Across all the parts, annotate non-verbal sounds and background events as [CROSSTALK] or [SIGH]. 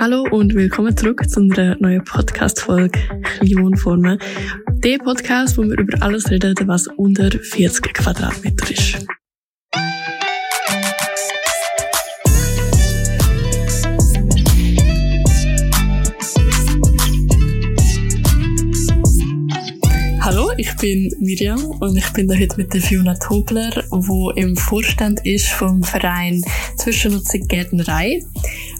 Hallo und willkommen zurück zu einer neuen Podcast-Folge Millionenformen. Der Podcast, wo wir über alles reden, was unter 40 Quadratmeter ist. Hallo, ich bin Miriam und ich bin heute mit der Fiona Tobler, wo im Vorstand ist vom Verein Zwischennutzung Gärtnerei.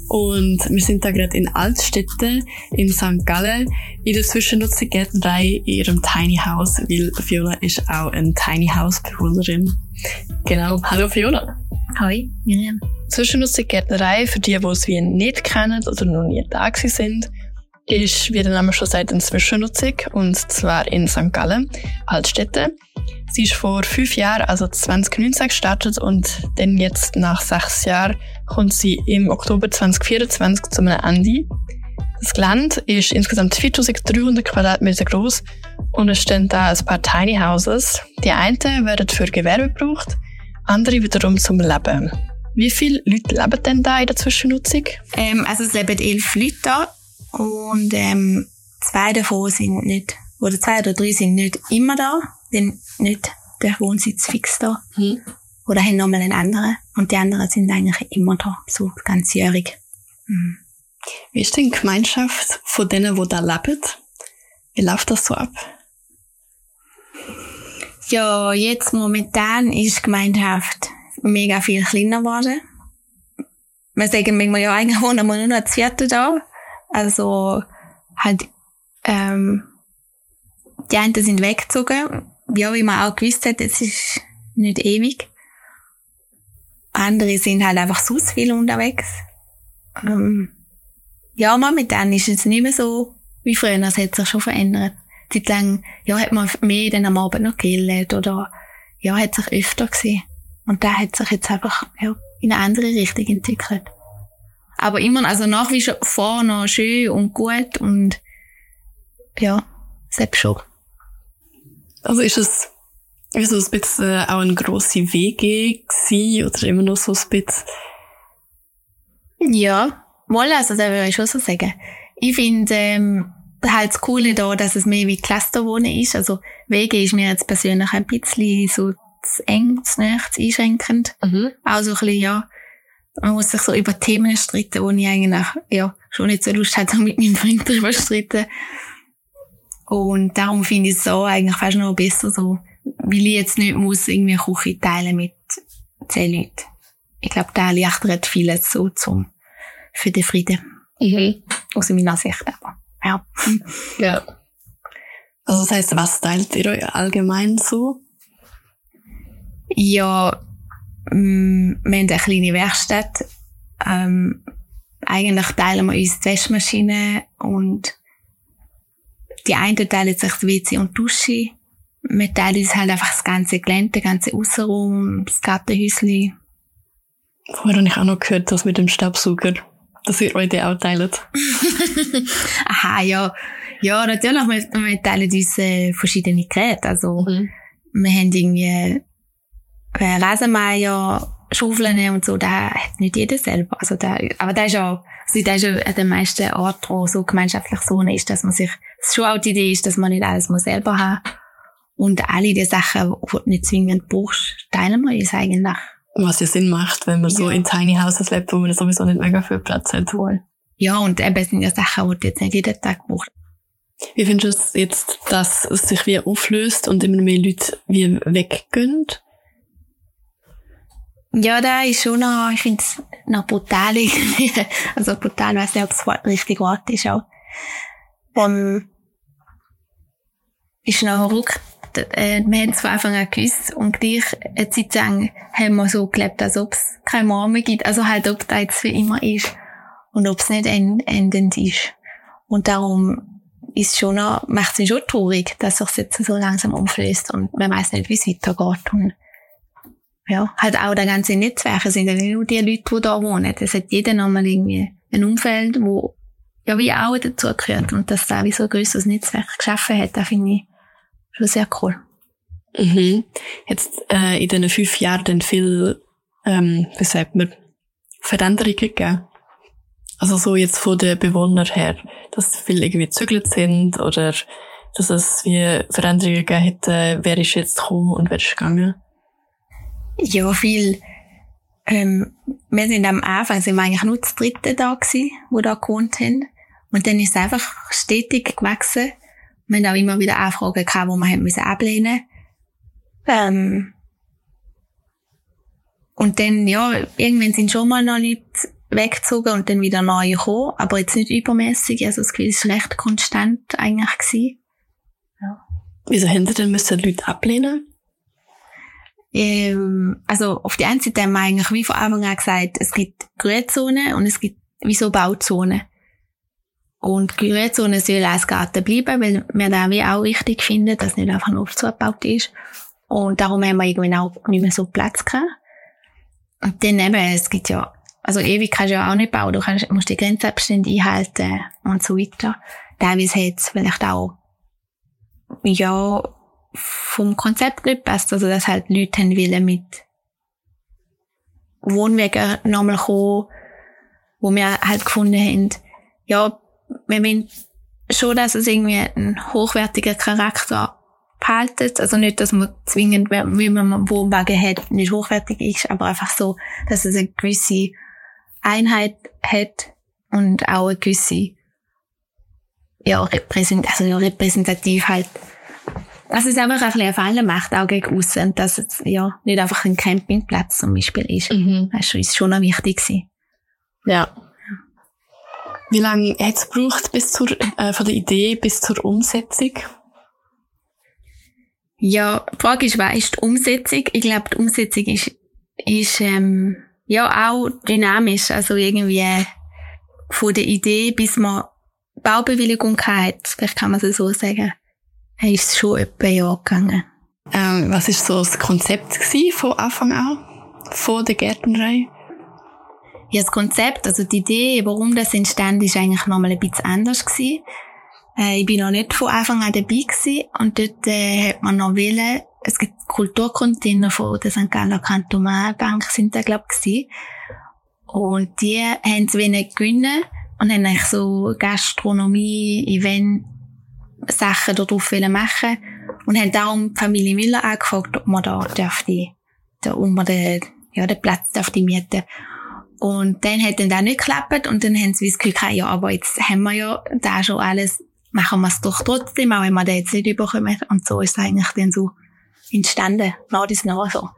Und wir sind da gerade in Altstädte in St. Gallen in der Zwischennutzung Gärtnerei in ihrem Tiny House, weil Fiona ist auch eine Tiny House Bewohnerin. Genau. Hallo Fiona. Hi, Miriam. Zwischennutzung Gärtnerei, für die, die es wie nicht kennen oder noch nie da sind, ist, wie der Name schon sagt, eine Zwischennutzung, und zwar in St. Gallen, Altstädte. Sie ist vor fünf Jahren, also 2019 gestartet und dann jetzt nach sechs Jahren kommt sie im Oktober 2024 zu einem Ende. Das Gelände ist insgesamt 4300 Quadratmeter groß und es stehen da ein paar Tiny Houses. Die einen werden für Gewerbe gebraucht, andere wiederum zum Leben. Wie viele Leute leben denn da in der Zwischennutzung? Ähm, also es leben elf Leute da und ähm, zwei davon sind nicht, oder zwei oder drei sind nicht immer da, denn nicht der Wohnsitz fix da. Hm. Oder haben nochmal einen anderen. Und die anderen sind eigentlich immer da, so ganzjährig. Mhm. Wie ist denn die Gemeinschaft von denen, die da leben? Wie läuft das so ab? Ja, jetzt momentan ist die Gemeinschaft mega viel kleiner geworden. Wir sagen manchmal, ja, eigentlich wohnen wir nur noch das vierte da. Also, halt, ähm, die einen sind weggezogen. Ja, wie man auch gewusst hat, es ist nicht ewig. Andere sind halt einfach so viel unterwegs. Ähm, ja, momentan ist es nicht mehr so wie früher. Es hat sich schon verändert. Zeit lang, ja, hat man mehr dann am Abend noch gegrillt oder, ja, hat sich öfter gesehen. Und da hat sich jetzt einfach, ja, in eine andere Richtung entwickelt. Aber immer, also nach wie vor noch schön und gut und, ja, selbst schon. Also ist es wie so ein bisschen äh, auch eine grosse WG gewesen, oder immer noch so ein bisschen? Ja, mal, also da würde ich schon so sagen. Ich finde, ähm, halt das Coole da, dass es mehr wie Clusterwohnen ist. Also WG ist mir jetzt persönlich ein bisschen so zu eng, zu nah, zu einschränkend. Mhm. Auch so ein bisschen, ja, man muss sich so über Themen streiten, wo ich eigentlich, ja, schon nicht so Lust hatte, [LAUGHS] mit meinem Freund darüber streiten. Und darum finde ich es so eigentlich fast noch besser so, weil ich jetzt nicht muss irgendwie Küche teilen mit zehn Leuten. Ich glaube, da erleichtert vieles so zum, für den Frieden. Mhm. Aus meiner Sicht aber. Ja. [LAUGHS] Ja. Also das heisst, was teilt ihr euch allgemein so? Ja, mm, wir haben eine kleine Werkstatt. Ähm, eigentlich teilen wir uns die Waschmaschine und die einen teilen sich das WC und die Dusche. Wir teilen uns halt einfach das ganze Gelände, den ganzen Aussenraum, das Gartenhäuschen. Vorher habe ich auch noch gehört, dass mit dem Staubsauger, dass ihr euch den auch teilt. [LAUGHS] Aha, ja. Ja, natürlich, wir, wir teilen uns äh, verschiedene Geräte. Also, Mhm. wir haben irgendwie äh, Rasenmeier, Schaufeln und so, da hat nicht jeder selber. Also da, aber da ist auch, also da ist ja an den meisten Orten, wo so gemeinschaftlich so ist, dass man sich, schon auch die Idee ist, dass man nicht alles muss selber haben. Und alle die Sachen, die du nicht zwingend brauchst, teilen wir uns eigentlich. Was ja Sinn macht, wenn man so Ja. in Tiny Houses lebt, wo man sowieso nicht mega viel Platz hat. Voll. Ja, und eben sind ja Sachen, die du jetzt nicht jeden Tag brauchst. Wie findest du es jetzt, dass es sich wie auflöst und immer mehr Leute wie weggehen? Ja, da ist schon noch, ich finde es noch brutal irgendwie. [LAUGHS] Also brutal, weiß nicht, ob das Wort richtig Wort ist auch. Ähm, ist noch verrückt. Äh, wir haben es von Anfang an gewusst und gleich eine Zeit lang haben wir so gelebt, als ob es Mama mehr gibt. Also halt, ob das jetzt für immer ist und ob es nicht end endend ist. Und darum ist schon macht es mich schon traurig, dass sich jetzt so langsam umflößt und man weiß nicht, wie es weitergeht. Und ja, halt auch der ganze Netzwerk es sind ja nicht nur die Leute, die da wohnen. Es hat jeder nochmal irgendwie ein Umfeld, wo ja wie auch dazu gehört und dass da wie so ein grösseres Netzwerk geschaffen hat, das finde ich schon sehr cool. Mhm. Jetzt äh, in diesen fünf Jahren dann viel, ähm, wie sagt man, Veränderungen gegeben. Also so jetzt von den Bewohnern her, dass viele irgendwie gezügelt sind oder dass es wie Veränderungen gegeben hätte, wer ist jetzt gekommen und wer ist gegangen? Ja, viel. Ähm, wir sind am Anfang, sind wir eigentlich nur das dritte da gewesen, wo da gewohnt haben. Und dann ist es einfach stetig gewachsen. Wir haben auch immer wieder Anfragen gehabt, wo wir haben müssen ablehnen ähm, Und dann, ja, irgendwann sind schon mal noch Leute weggezogen und dann wieder neue gekommen, aber jetzt nicht übermäßig. Also das Gefühl ist recht konstant eigentlich gewesen. Ja. Wieso haben Sie denn müssen Leute ablehnen? Ähm, also auf die einen Seite haben wir eigentlich wie von Anfang an gesagt, es gibt Grünzonen und es gibt wieso Bauzonen. Und Grünzonen sollen als Garten bleiben, weil wir da wie auch wichtig finden, dass nicht einfach nur zugebaut ist. Und darum haben wir irgendwann auch nicht mehr so Platz gehabt. Und dann eben, es gibt ja, also ewig kannst du ja auch nicht bauen, du kannst, musst die Grenzabstände einhalten und so weiter. Teilweise hat es vielleicht auch, ja, vom Konzept nicht passt, also dass halt Leute haben wollen mit Wohnwegen nochmal kommen, wo wir halt gefunden haben, ja, wir wollen schon, dass es irgendwie einen hochwertigen Charakter behaltet. Also nicht, dass man zwingend, wie man einen Wohnwagen hat, nicht hochwertig ist, aber einfach so, dass es eine gewisse Einheit hat und auch eine gewisse, ja, repräsent, also ja, repräsentativ halt. Dass es einfach ein bisschen eine Falle macht, auch gegen aussen, dass es, ja, nicht einfach ein Campingplatz zum Beispiel ist. Mhm. Das ist schon noch wichtig gewesen. Ja. Wie lange hat es gebraucht bis zur, äh, von der Idee bis zur Umsetzung? Ja, die Frage ist, was ist die Umsetzung? Ich glaube, die Umsetzung ist, ist ähm, ja auch dynamisch. Also irgendwie von der Idee, bis man Baubewilligung hat, vielleicht kann man es so sagen, ist es schon etwa ein Jahr gegangen. Ähm, was ist so das Konzept von Anfang an? Von der Gärtnerei? Ja, das Konzept, also die Idee, warum das entstanden ist, eigentlich nochmal ein bisschen anders gewesen. Äh, ich bin noch nicht von Anfang an dabei gewesen und dort äh, hat man noch wählen, es gibt Kulturcontainer von der St. Galler Kantonalbank sind da glaub ich und die haben es wenig gewinnen und haben eigentlich so Gastronomie, Event, Sachen darauf machen und haben darum die Familie Müller angefragt, ob man da dürfte, da um den, ja, den Platz dürfte mieten. Und dann hat dann das nicht geklappt und dann haben sie das Gefühl ja, aber jetzt haben wir ja da schon alles machen wir es doch trotzdem, auch wenn wir den jetzt nicht überkommen. Und so ist es eigentlich dann so entstanden, nach das nach so.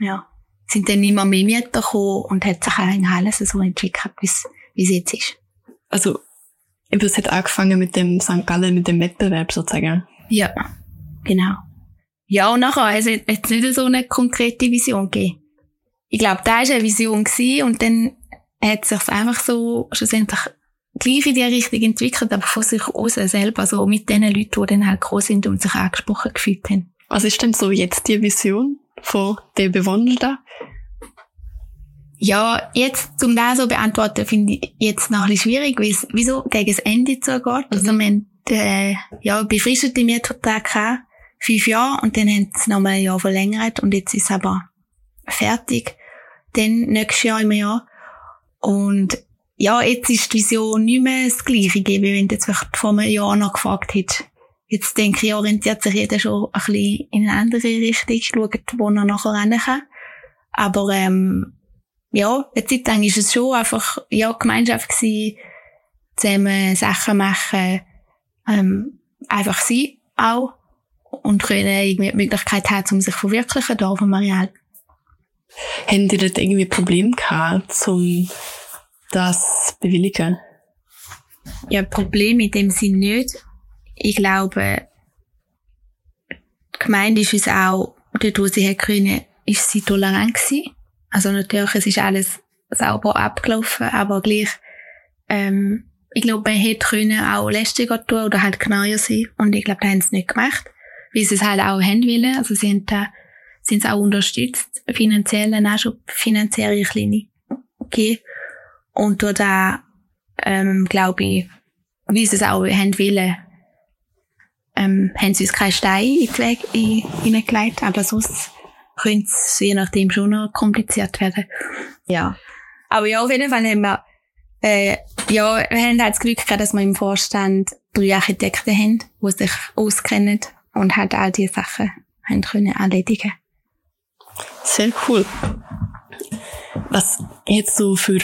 Ja. Sind dann immer mehr Mieter gekommen und hat sich eigentlich alles so entwickelt, wie es jetzt ist. Also, es hat angefangen mit dem St. Gallen, mit dem Wettbewerb sozusagen. Ja, genau. Ja, und nachher also jetzt nicht so eine konkrete Vision gegeben. Ich glaube, da war eine Vision gewesen, und dann hat sich einfach so schlussendlich gleich in die Richtung entwickelt, aber von sich aus selber, also mit den Leuten, die dann halt groß sind und sich angesprochen gefühlt haben. Was ist denn so jetzt die Vision von den Bewohnern? Ja, jetzt zum da so beantworten, finde ich jetzt noch ein bisschen schwierig, weil es wieso gegen das Ende zugeht. Mhm. Also wir haben äh, ja, befristete Mietvertrag gehabt, fünf Jahre, und dann haben sie nochmal ein Jahr verlängert und jetzt ist es aber fertig. Dann nächstes Jahr im Jahr. Und ja, jetzt ist die Vision nicht mehr das Gleiche, wie wenn du jetzt vielleicht vor einem Jahr noch gefragt hättest. Jetzt denke ich, orientiert sich jeder schon ein bisschen in eine andere Richtung, schaut, wo er nachher rennen kann. Aber, ähm, ja, eine Zeit lang ist es schon einfach, ja, Gemeinschaft gewesen, zusammen Sachen machen, ähm, einfach sein auch und können irgendwie die Möglichkeit haben, um sich verwirklichen, da auf dem Areal. Haben die dort irgendwie Probleme gehabt, zum das bewilligen? Ja, Problem in dem Sinn nicht. Ich glaube, die Gemeinde ist uns auch, dort wo sie können, ist sie tolerant gewesen. Also natürlich, es ist alles sauber abgelaufen, aber gleich, ähm, ich glaube, man hätte können auch lästiger tun oder halt genauer sein. Und ich glaube, da haben sie nicht gemacht. Weil sie es halt auch haben wollen. Also sie haben da, sind es auch unterstützt, finanziell, auch schon finanzielle kleine, okay. Und da, ähm, glaube ich, wie sie es auch haben wollen, ähm, haben sie uns keinen Stein in den Weg hineingelegt, aber sonst könnte es je nachdem schon noch kompliziert werden. Ja. Aber ja, auf jeden Fall haben wir Äh, ja, wir haben halt das Glück gehabt, dass wir im Vorstand drei Architekten haben, die sich auskennen und halt all diese Sachen haben können erledigen. Sehr cool. Was jetzt so für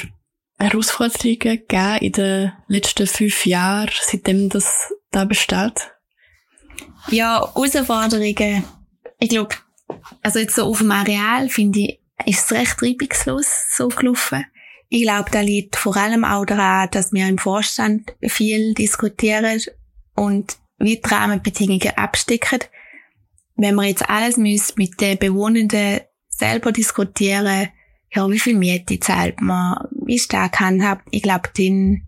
Herausforderungen gegeben in den letzten fünf Jahren, seitdem das da besteht? Ja, Herausforderungen. Ich glaube, also jetzt so auf dem Areal finde ich, ist es recht reibungslos so gelaufen. Ich glaube, da liegt vor allem auch daran, dass wir im Vorstand viel diskutieren und wie die Rahmenbedingungen abstecken. Wenn wir jetzt alles müssen mit den Bewohnenden selber diskutieren, ja, wie viel Miete zahlt man, wie stark handhabt, ich glaube, dann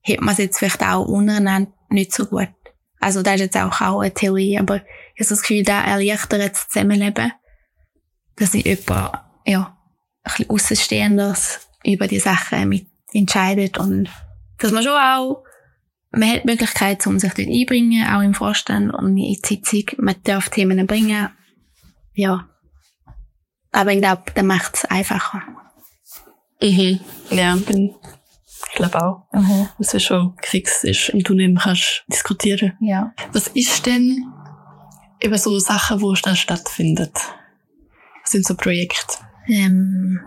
hätte man es jetzt vielleicht auch untereinander nicht so gut. Also das ist jetzt auch, auch eine Theorie, aber ich habe das Gefühl, da erleichtert das Zusammenleben, dass ich jemand, ja, ein bisschen Aussenstehendes über die Sachen mit entscheidet und dass man schon auch, man hat die Möglichkeit, um sich dort einbringen, auch im Vorstand und in die Sitzung, man darf Themen bringen, ja. Aber ich glaube, das macht es einfacher. Mhm. Ja, bin, ich glaube auch. Mhm. Dass es schon fix ist und du nicht mehr kannst diskutieren. Ja. Was ist denn eben so Sachen, wo es dann stattfindet? Was sind so Projekte? Ähm,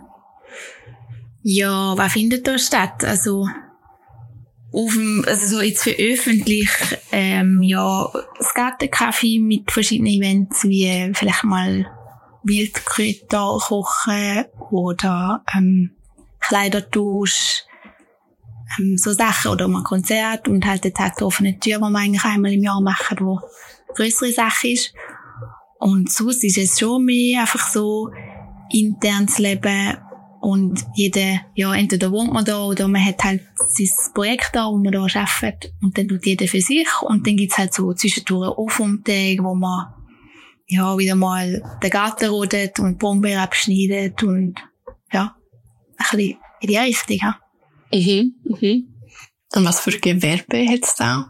ja, was findet da statt? Also, auf dem, also so jetzt für öffentlich, ähm, ja, das Gartencafé mit verschiedenen Events, wie vielleicht mal Wildkräuter kochen oder, ähm, Kleidertausch, ähm, so Sachen oder mal Konzert und halt der Tag der offenen Tür, wo wir eigentlich einmal im Jahr machen, wo größere Sache ist. Und sonst ist es schon mehr einfach so internes Leben und jeder, ja, entweder wohnt man da oder man hat halt sein Projekt da, wo man da arbeitet. Und dann tut jeder für sich. Und dann gibt's halt so zwischendurch Aufumtage, wo man, ja, wieder mal den Garten rodet und Brombeeren abschneidet und, ja, ein bisschen in die Richtung, ja. Mhm, mhm. Und was für Gewerbe hat's da?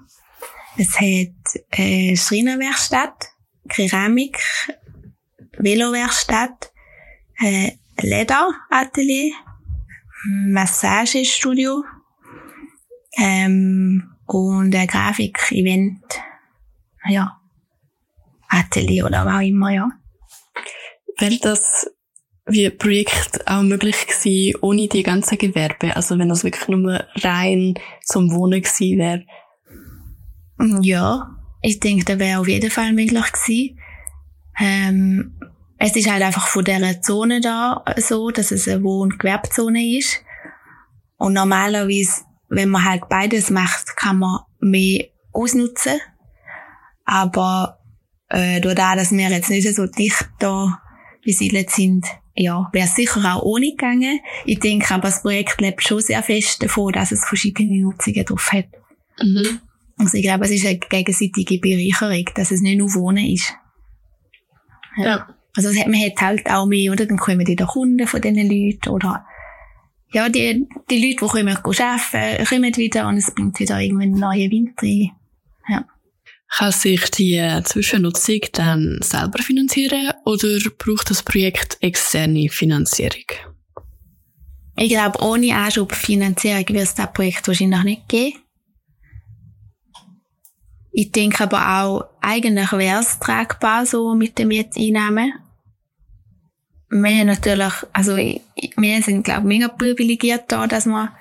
Es hat, äh, Schreinerwerkstatt, Keramik, Velowerkstatt, äh, Lederatelier, Massagestudio ähm, und ein Grafik-Event, ja, Atelier oder was auch immer, ja. Wäre das wie ein Projekt auch möglich gewesen, ohne die ganzen Gewerbe? Also wenn das wirklich nur rein zum Wohnen gewesen wäre? Ja, ich denke, das wäre auf jeden Fall möglich gewesen. Ähm, es ist halt einfach von dieser Zone da so, dass es eine Wohn- und Gewerbezone ist. Und normalerweise, wenn man halt beides macht, kann man mehr ausnutzen. Aber äh, durch das, dass wir jetzt nicht so dicht da besiedelt sind, ja, wäre es sicher auch ohne gegangen. Ich denke aber, das Projekt lebt schon sehr fest davon, dass es verschiedene Nutzungen drauf hat. Mhm. Also ich glaube, es ist eine gegenseitige Bereicherung, dass es nicht nur Wohnen ist. Ja. Also man hat halt auch mehr, oder? Dann kommen wieder Kunden von diesen Leuten, oder? Ja, die, die Leute, die kommen arbeiten, kommen wieder und es bringt wieder irgendwann einen neuen Wind rein. Ja. Kann sich die Zwischennutzung dann selber finanzieren oder braucht das Projekt externe Finanzierung? Ich glaube, ohne Anschubfinanzierung wird es das Projekt wahrscheinlich nicht geben. Ich denke aber auch, eigentlich wäre es tragbar so mit den Mieteinnahmen. Wir natürlich, also wir sind glaube ich mega privilegiert da, dass wir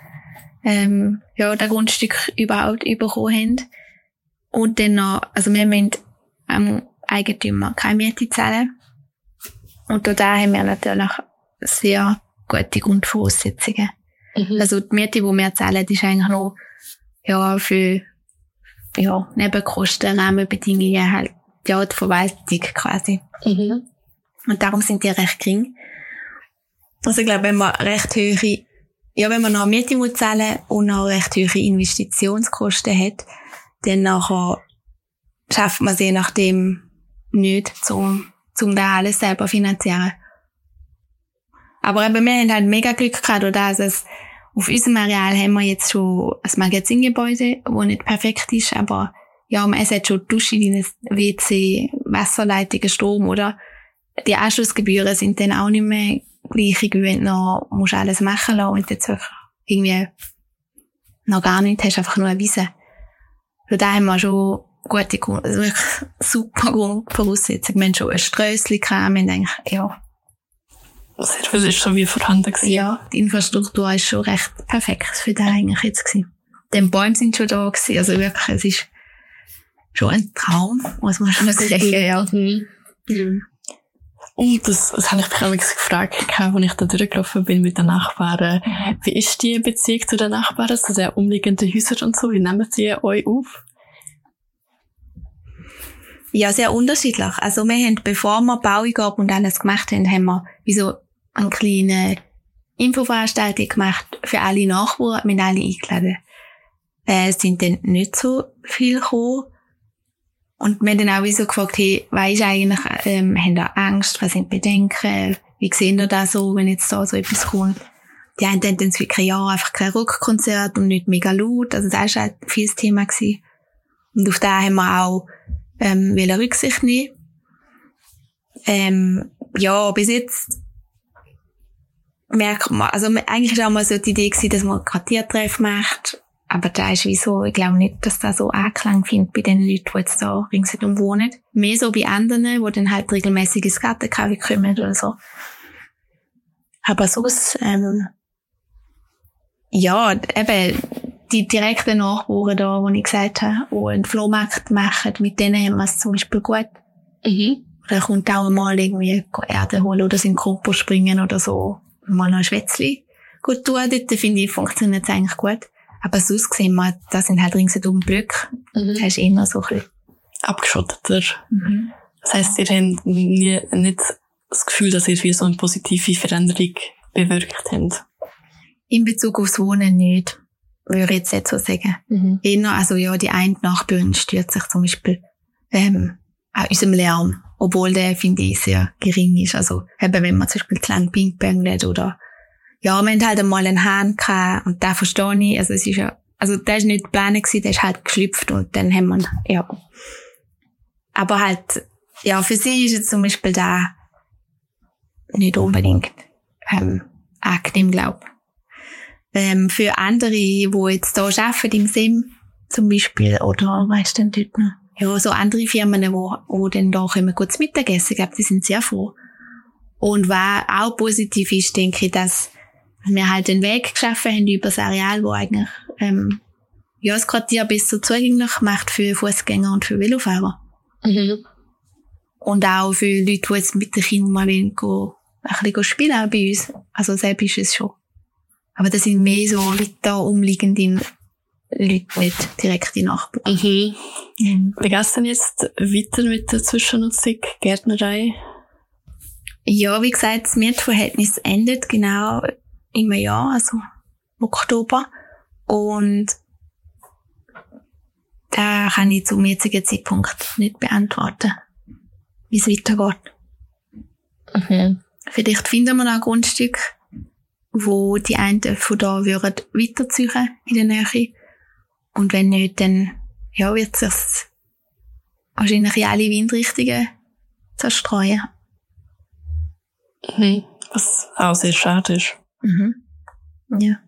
ähm, ja, das Grundstück überhaupt bekommen haben. Und dann noch, also wir müssen am Eigentümer keine Miete zahlen. Und da haben wir natürlich sehr gute Grundvoraussetzungen. Mhm. Also die Miete, die wir zahlen, ist eigentlich nur ja, für ja, Nebenkosten, Rahmenbedingungen, halt, ja, die Verwaltung quasi. Mhm. Und darum sind die recht gering. Also ich glaube, wenn man recht hohe, ja, wenn man noch Miete muss zahlen und noch recht hohe Investitionskosten hat, dann nachher schafft man sie nachdem nicht, zum, zum da alles selber finanzieren. Aber eben, wir haben halt mega Glück gehabt, dass es auf unserem Areal haben wir jetzt schon ein Magazingebäude, das nicht perfekt ist, aber ja, es hat schon Dusche, WC, Wasserleitungen, Strom, oder? Die Anschlussgebühren sind dann auch nicht mehr gleich, wie wenn du noch musst alles machen lassen und jetzt wirklich irgendwie noch gar nicht, hast einfach nur eine Wiese. Für da haben wir schon gute, also wirklich super Grundvoraussetzungen. Wir haben schon ein Strössli gehabt, wir haben eigentlich, ja. Viel ist schon wie vorhanden gewesen. Ja, die Infrastruktur ist schon recht perfekt für da eigentlich jetzt gewesen. Die Bäume sind schon da gewesen, also wirklich, es ist schon ein Traum, muss man schon sagen, ja. Mhm. Und das, das habe ich mich auch gefragt, als ich da durchgelaufen bin mit den Nachbarn. Wie ist die Beziehung zu den Nachbarn, zu den umliegenden Häusern und so? Wie nehmen sie euch auf? Ja, sehr unterschiedlich. Also wir haben, bevor wir Baueingabe und alles gemacht haben, haben wir wie so eine kleine Infoveranstaltung gemacht für alle Nachbarn, mit alle eingeladen. Äh, es sind dann nicht so viel gekommen. Und wir haben dann auch so gefragt, hey, weisst eigentlich, ähm, haben da Angst, was sind Bedenken, wie sehen ihr das so, wenn jetzt da so etwas kommt? Die einen dann wirklich, ja, einfach kein Rockkonzert und nicht mega laut, also das war halt viel das Thema gewesen. Und auf da haben wir auch, ähm, will Rücksicht nehmen. Ähm, ja, bis jetzt merkt man, also eigentlich war auch mal so die Idee gewesen, dass man Quartiertreff macht, aber da ist wieso, ich glaube nicht, dass das so Anklang findet bei den Leuten, die jetzt da ringsherum wohnen. Mehr so bei anderen, die dann halt regelmäßig ins Gartenkaffee kommen oder so. Aber sonst, ähm, ja, eben, die direkten Nachbarn da, wo ich gesagt habe, die einen Flohmarkt machen, mit denen haben wir es zum Beispiel gut. Mhm. Oder kommt auch mal irgendwie Erde holen oder sind Kompost springen oder so. Mal noch ein Schwätzchen gut tun. Dort finde ich, funktioniert es eigentlich gut. Aber sonst sehen wir, da sind halt ringsherum Blöcke. Mhm. Das ist immer so ein bisschen abgeschotteter. Mhm. Das heisst, ihr habt nie, nicht das Gefühl, dass ihr wie so eine positive Veränderung bewirkt habt? In Bezug aufs Wohnen nicht, würde ich jetzt nicht so sagen. Mhm. Eher, also ja, die eine Nachbarin stört sich zum Beispiel ähm, an unserem Lärm, obwohl der, finde ich, sehr gering ist. Also eben, wenn man zum Beispiel lang Ping-Pong oder ja, wir haben halt einmal einen Hahn gehabt und da verstehe ich, also es ist ja, also der ist nicht geplant gewesen, der ist halt geschlüpft und dann haben wir, ja. Aber halt, ja, für sie ist jetzt zum Beispiel da nicht unbedingt ähm, angenehm, glaube ähm, Für andere, die jetzt da arbeiten im Sim zum Beispiel, oder weißt du denn dort noch? Ja, so andere Firmen, wo, wo dann da kommen kurz Mittagessen, ich glaube, die sind sehr froh. Und was auch positiv ist, denke ich, dass wir halt den Weg geschaffen haben über das Areal, wo eigentlich ähm, ja, das Quartier besser zugänglich macht für Fußgänger und für Velofahrer. Mhm. Und auch für Leute, die jetzt mit den Kindern mal ein bisschen spielen bei uns. Also selbst ist es schon. Aber das sind mehr so Leute da umliegende Leute, nicht direkte Nachbarn. Mhm. Mhm. Wie geht's denn jetzt weiter mit der Zwischennutzung, Gärtnerei? Ja, wie gesagt, das Mietverhältnis endet genau im Jahr, also Oktober. Und da kann ich zum jetzigen Zeitpunkt nicht beantworten, wie es weitergeht. Mhm. Vielleicht finden wir noch ein Grundstück, wo die einen von da würden weiterziehen in der Nähe. Und wenn nicht, dann, ja, wird sich wahrscheinlich in alle Windrichtungen zerstreuen. Mhm. Was auch sehr schade ist. Mhm. Ja.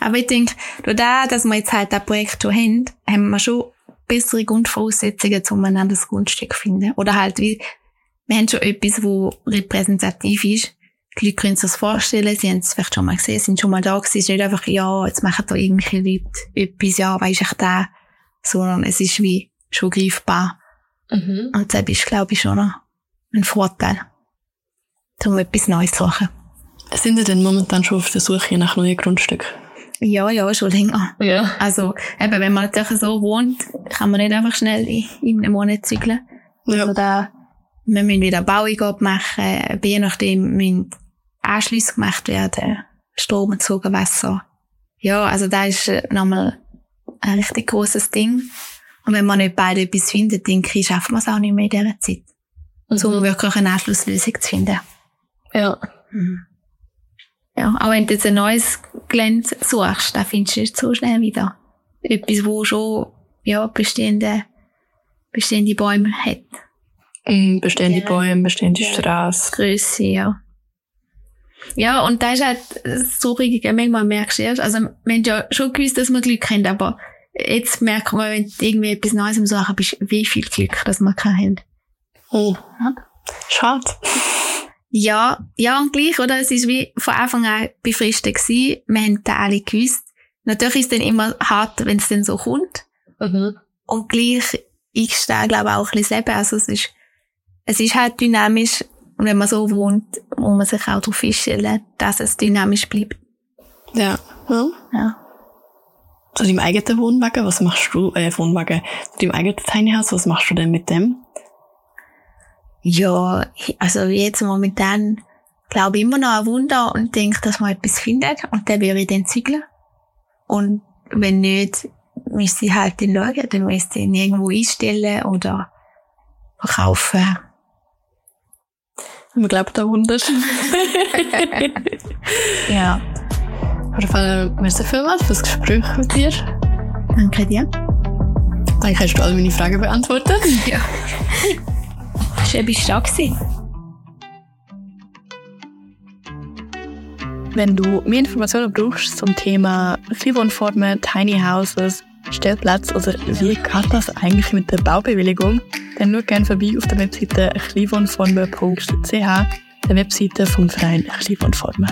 Aber ich denke, durch das, dass wir jetzt halt das Projekt schon haben, haben wir schon bessere Grundvoraussetzungen, um ein anderes Grundstück zu finden. Oder halt wie, wir haben schon etwas, wo repräsentativ ist. Die Leute können sich das vorstellen, sie haben es vielleicht schon mal gesehen, sind schon mal da gewesen. Es ist nicht einfach, ja, jetzt machen da irgendwelche Leute etwas, ja, weisst ich da, sondern es ist wie schon greifbar. Mhm. Und das ist, glaube ich, schon ein Vorteil, um etwas Neues zu machen. Sind ihr denn momentan schon auf der Suche nach neuen Grundstücken? Ja, ja, schon länger. Ja. Also, eben, wenn man natürlich so wohnt, kann man nicht einfach schnell in, in einem Monat zügeln. Ja. Also da, wir müssen wieder Baueingabe machen, je nachdem müssen Anschlüsse gemacht werden, Strom entzogen, Wasser. Ja, also da ist äh, nochmal ein richtig grosses Ding. Und wenn man nicht beide etwas findet, denke ich, schaffen wir es auch nicht mehr in dieser Zeit. Mhm. So wirklich eine Anschlusslösung zu finden. Ja. Mhm. Ja, auch wenn du jetzt ein neues Gelände suchst, dann findest du nicht so schnell wieder. Etwas, wo schon, ja, bestehende, bestehende Bäume hat. Mm, bestehende ja. Bäume, bestehende ja. Straße. Grösse, ja. Ja, und da ist halt so richtig, manchmal merkst du erst, also, wir haben ja schon gewusst, dass wir Glück haben, aber jetzt merkt man, wenn du irgendwie etwas Neues am Sachen bist, wie viel Glück, dass wir keinen haben. Oh, ja. schade. Ja, ja, und gleich, oder? Es ist wie von Anfang an befristet gewesen. Wir haben da alle gewusst. Natürlich ist es dann immer hart, wenn es dann so kommt. Mhm. Und gleich, ich stehe, glaube ich, auch ein bisschen selber. Also es ist, es ist halt dynamisch. Und wenn man so wohnt, muss man sich auch darauf einstellen, dass es dynamisch bleibt. Ja. ja. Ja. Zu deinem eigenen Wohnwagen, was machst du, äh, Wohnwagen, zu deinem eigenen Tiny House, was machst du denn mit dem? Ja, also jetzt momentan glaube ich immer noch ein Wunder und denke, dass man etwas findet und dann würde ich dann zügeln. Und wenn nicht, müsste ich halt den schauen, dann müsste ich ihn irgendwo einstellen oder verkaufen. Man glaubt da Wunder. [LAUGHS] [LAUGHS] Ja, Auf jeden Fall, merci vielmals für das Gespräch mit dir. danke dir. Danke, hast du alle meine Fragen beantwortet. Ja. [LAUGHS] Schön bist du da. Wenn du mehr Informationen brauchst zum Thema Kleinwohnformen, Tiny Houses, Stellplatz oder wie geht das eigentlich mit der Baubewilligung, dann schau gerne vorbei auf der Webseite kleinwohnformen.ch, der Webseite vom Verein Kleinwohnformen.